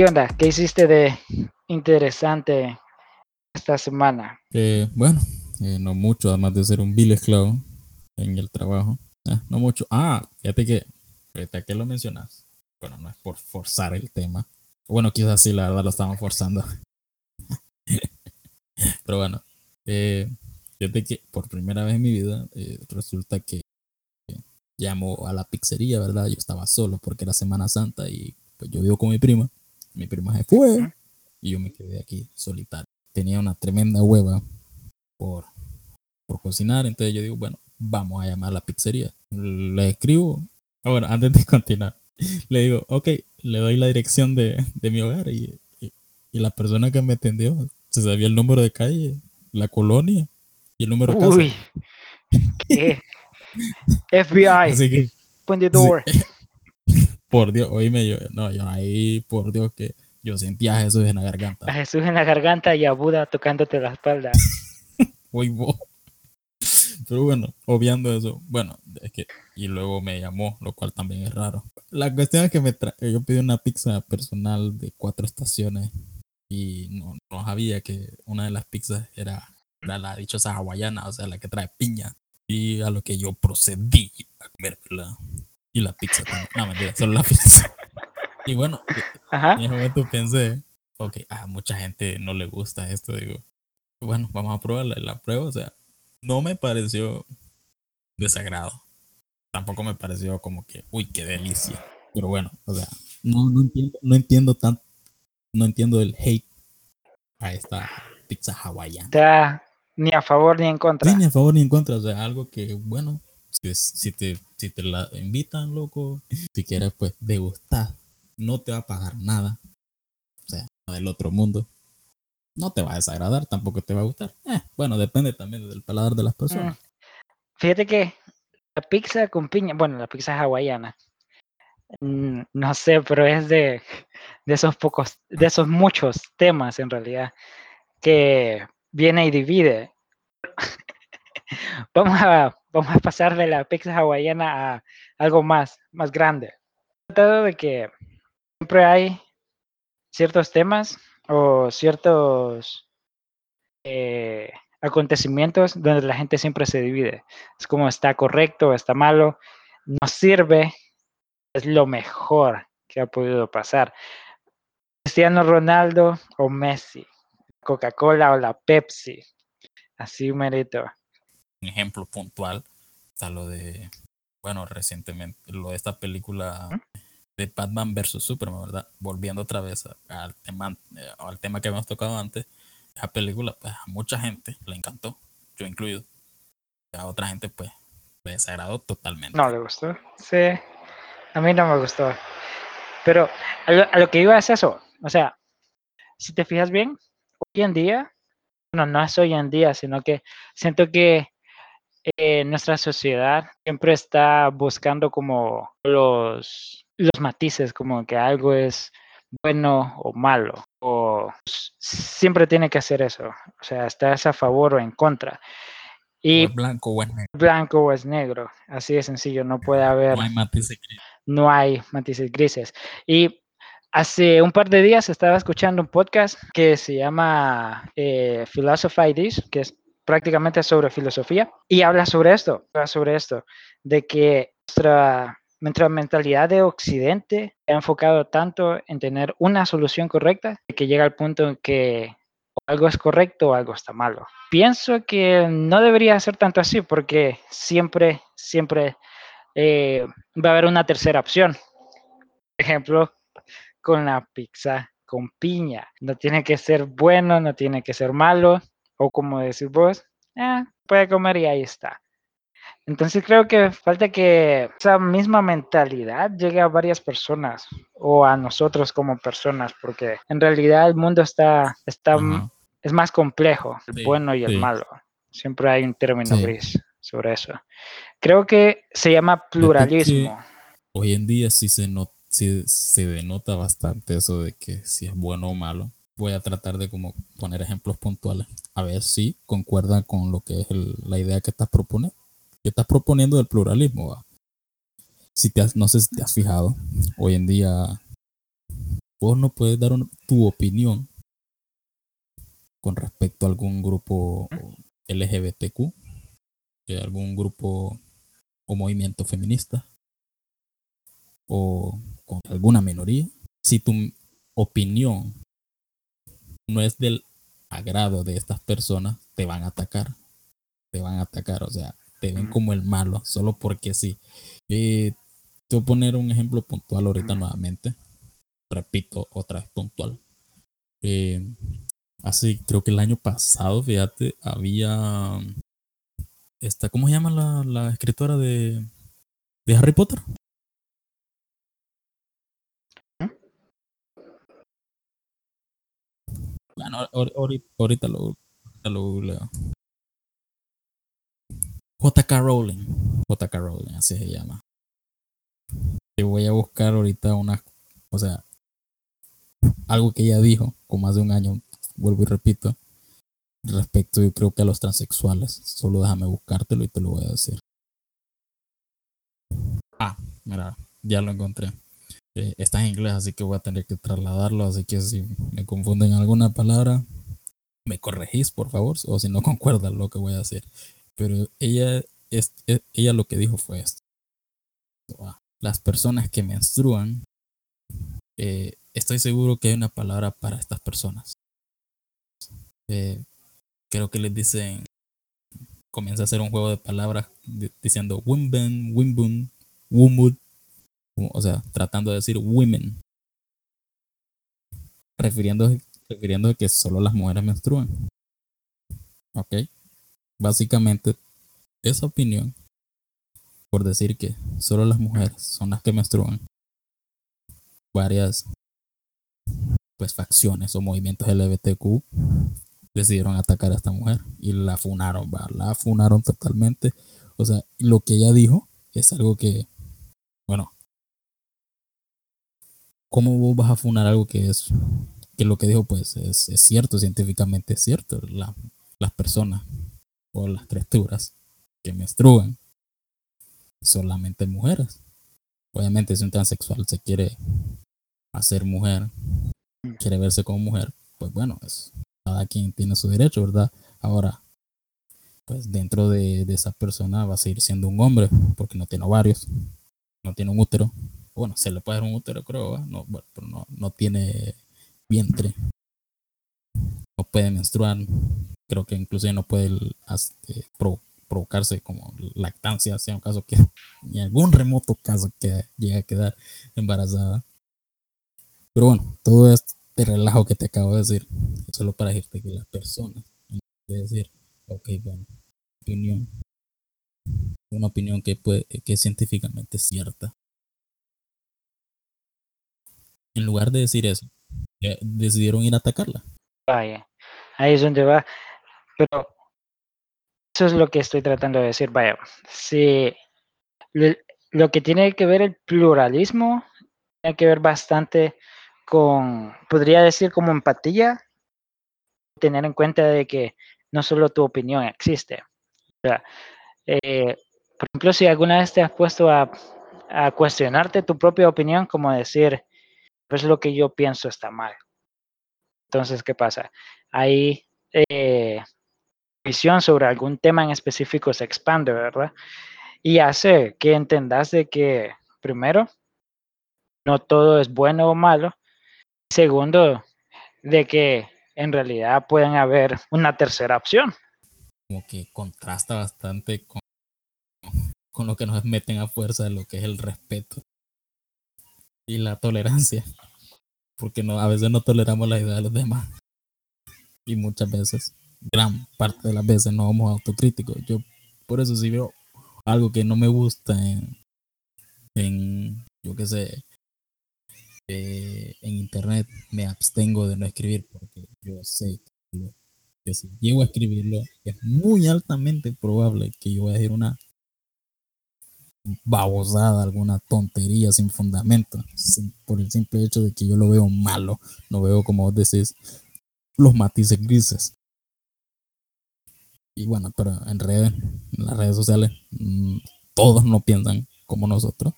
¿qué onda? ¿Qué hiciste de interesante esta semana? Eh, bueno, eh, no mucho, además de ser un vil esclavo en el trabajo. Ah, no mucho. Ah, fíjate que, fíjate que lo mencionas. Bueno, no es por forzar el tema. Bueno, quizás sí, la verdad lo estamos forzando. Pero bueno, eh, fíjate que por primera vez en mi vida resulta que llamo a la pizzería, ¿verdad? Yo estaba solo porque era Semana Santa y pues yo vivo con mi prima. Mi prima se fue y yo me quedé aquí solitario. Tenía una tremenda hueva por, por cocinar, entonces yo digo, bueno, vamos a llamar a la pizzería. Le escribo, ahora antes de continuar, le digo, ok, le doy la dirección de, de mi hogar y, y, y, la persona que me atendió se sabía el número de calle, la colonia y el número de casa. Uy, ¿qué? FBI, Así que, open the door. sí, por Dios, oíme yo, no, yo ahí, por Dios, que yo sentía a Jesús en la A garganta. Jesús en la garganta y a Buda tocándote la espalda. Uy, bo. Pero bueno, obviando eso, bueno, es que, y luego me llamó, lo cual también es raro. La cuestión es que me tra- yo pedí una pizza personal de cuatro estaciones y no, no sabía que una de las pizzas era, era la dichosa hawaiana, o sea, la que trae piña. Y a lo que yo procedí a comérmela. Y la pizza también. No, mentira, solo la pizza. Y bueno, Ajá. en ese momento pensé, ok, a mucha gente no le gusta esto, digo, bueno, vamos a probarla. Y la prueba, o sea, no me pareció desagrado. Tampoco me pareció como que, uy, qué delicia. Pero bueno, o sea, no, no entiendo, no entiendo tan, no entiendo el hate a esta pizza hawaiana. Está ni a favor ni en contra. Sí, ni a favor ni en contra, o sea, algo que, bueno, si, es- te, si te la invitan, loco, si quieres, pues, degustar, no te va a pagar nada, o sea, del otro mundo, no te va a desagradar, tampoco te va a gustar. Eh, bueno, depende también del paladar de las personas. Mm. Fíjate que la pizza con piña, bueno, la pizza hawaiana, mm, no sé, pero es de, de esos pocos, de esos muchos temas en realidad que viene y divide. Vamos a, vamos a pasar de la pizza hawaiana a algo más, más grande. Tratado de que siempre hay ciertos temas o ciertos eh, acontecimientos donde la gente siempre se divide. Es como está correcto, está malo, no sirve, es lo mejor que ha podido pasar. Cristiano Ronaldo o Messi, Coca-Cola o la Pepsi. Así merito. Un ejemplo puntual está lo de, bueno, recientemente, lo de esta película de Batman versus Superman, ¿verdad? Volviendo otra vez al tema, eh, al tema que habíamos tocado antes, esa película, pues a mucha gente le encantó, yo incluido. A otra gente, pues, le desagradó totalmente. No le gustó. Sí, a mí no me gustó. Pero a lo, a lo que iba es eso. O sea, si te fijas bien, hoy en día, bueno, no es hoy en día, sino que siento que eh, nuestra sociedad siempre está buscando como los, los matices, como que algo es bueno o malo, o siempre tiene que hacer eso. O sea, estás a favor o en contra. O Y es blanco o es negro, blanco o es negro, así de sencillo, no puede haber no hay matices grises. no hay matices grises. Y hace un par de días estaba escuchando un podcast que se llama eh, Philosophy This, que es prácticamente sobre filosofía, y habla sobre esto, sobre esto, de que nuestra, nuestra mentalidad de Occidente ha enfocado tanto en tener una solución correcta que llega al punto en que algo es correcto o algo está malo. Pienso que no debería ser tanto así porque siempre, siempre eh, va a haber una tercera opción. Ejemplo, con la pizza con piña. No tiene que ser bueno, no tiene que ser malo, o como decís vos, eh, puede comer y ahí está. Entonces creo que falta que esa misma mentalidad llegue a varias personas o a nosotros como personas, porque en realidad el mundo está, está Ajá. es más complejo, el Sí, bueno y el sí. malo. Siempre hay un término Sí. gris sobre eso. Creo que se llama pluralismo. Hoy en día sí se, no, sí se denota bastante eso de que si es bueno o malo. Voy a tratar de como poner ejemplos puntuales. A ver si concuerdan con lo que es la idea que estás proponiendo. Que estás proponiendo del pluralismo. Si te has- no sé si te has fijado, hoy en día vos no puedes dar tu opinión con respecto a algún grupo LGBTQ, algún grupo o movimiento feminista o con alguna minoría. Si tu opinión no es del agrado de estas personas, te van a atacar. Te van a atacar, o sea, te ven como el malo, solo porque sí. Te voy a poner un ejemplo puntual ahorita nuevamente. Repito, otra vez puntual. Eh, Así, creo que el año pasado, fíjate, había esta, ¿cómo se llama la, la escritora de, de Harry Potter? Bueno, ahorita, ahorita lo, lo leo. JK Rowling. JK Rowling, así se llama. Te voy a buscar ahorita una, o sea, algo que ella dijo con más de un año, vuelvo y repito, respecto yo creo que a los transexuales. Solo déjame buscártelo y te lo voy a decir. Ah, mira, ya lo encontré. Eh, está en inglés, así que voy a tener que trasladarlo, así que si me confunden alguna palabra, me corregís, por favor, o si no concuerdan lo que voy a decir. Pero ella, es, e, ella lo que dijo fue esto. Las personas que menstruan, eh, estoy seguro que hay una palabra para estas personas. Eh, creo que les dicen, comienza a hacer un juego de palabras diciendo Wimben, Wimbun, Wumud, o sea, tratando de decir women, refiriéndose, refiriéndose que solo las mujeres menstruan. Ok, básicamente esa opinión, por decir que solo las mujeres son las que menstruan, varias pues facciones o movimientos LGBTQ decidieron atacar a esta mujer y la funaron, la funaron totalmente. O sea, lo que ella dijo es algo que, bueno, ¿cómo vas a funar algo que es, que lo que dijo pues es, es cierto, científicamente es cierto? La, las personas o las criaturas que menstruan solamente mujeres. Obviamente si un transexual se quiere hacer mujer, quiere verse como mujer, pues bueno, es cada quien tiene su derecho, ¿verdad? Ahora, pues dentro de, esa persona va a seguir siendo un hombre porque no tiene ovarios, no tiene un útero. Bueno, se le puede dar un útero, creo, no, pero no, no tiene vientre, no puede menstruar, creo que inclusive no puede este, provocarse como lactancia, sea un caso que, en algún remoto caso que llegue a quedar embarazada. Pero bueno, todo esto relajo que te acabo de decir, solo para decirte que las personas, de decir, ok, bueno, opinión, una opinión que, puede, que es científicamente cierta. En lugar de decir eso, decidieron ir a atacarla. Vaya, ahí es donde va. Pero eso es lo que estoy tratando de decir. Vaya, si lo que tiene que ver el pluralismo, tiene que ver bastante con, podría decir como empatía, tener en cuenta de que no solo tu opinión existe. Eh, por ejemplo, si alguna vez te has puesto a, cuestionarte tu propia opinión, como decir, pues lo que yo pienso está mal. Entonces, ¿qué pasa? Ahí eh, visión sobre algún tema en específico se expande, ¿verdad? Y hace que entendas de que, primero, no todo es bueno o malo, Segundo, de que en realidad pueden haber una tercera opción. Como que contrasta bastante con, con lo que nos meten a fuerza de lo que es el respeto y la tolerancia. Porque no, a veces no toleramos la idea de los demás. Y muchas veces, gran parte de las veces, no somos autocríticos. Yo por eso si veo algo que no me gusta en, yo qué sé, en internet me abstengo de no escribir porque yo sé que, si llego a escribirlo es muy altamente probable que yo voy a decir una babosada, alguna tontería sin fundamento, por el simple hecho de que yo lo veo malo, no veo como vos decís los matices grises. Y bueno, pero en redes, en las redes sociales, mm, todos no piensan como nosotros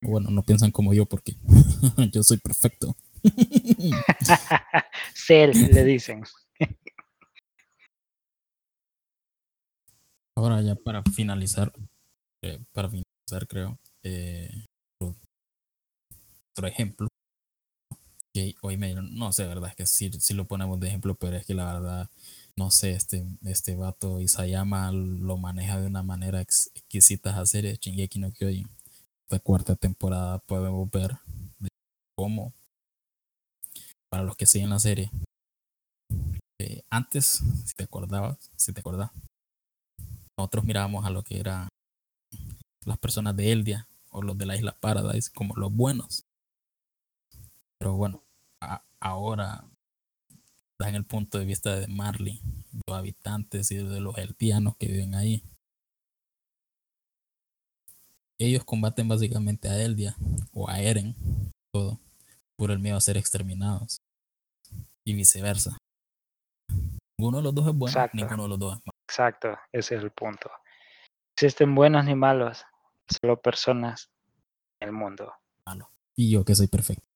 bueno, no piensan como yo porque yo soy perfecto. Cell, le dicen. Ahora ya para finalizar, eh, para finalizar creo, eh, otro ejemplo, que hoy me, no sé, verdad, es que si, si lo ponemos de ejemplo, pero es que la verdad, no sé, este, este vato Isayama lo maneja de una manera exquisita esa serie, Shingeki no Kyojin. Cuarta temporada podemos ver cómo, para los que siguen la serie, eh, antes, si te acordabas, si te acordás, nosotros mirábamos a lo que eran las personas de Eldia o los de la isla Paradise como los buenos. Pero bueno, ahora en el punto de vista de Marley, los habitantes y de los eldianos que viven ahí. Ellos combaten básicamente a Eldia o a Eren, todo, por el miedo a ser exterminados. Y viceversa. Ninguno de los dos es bueno, ninguno de los dos es malo. Exacto, ese es el punto. Existen buenos ni malos, solo personas en el mundo. Y yo que soy perfecto.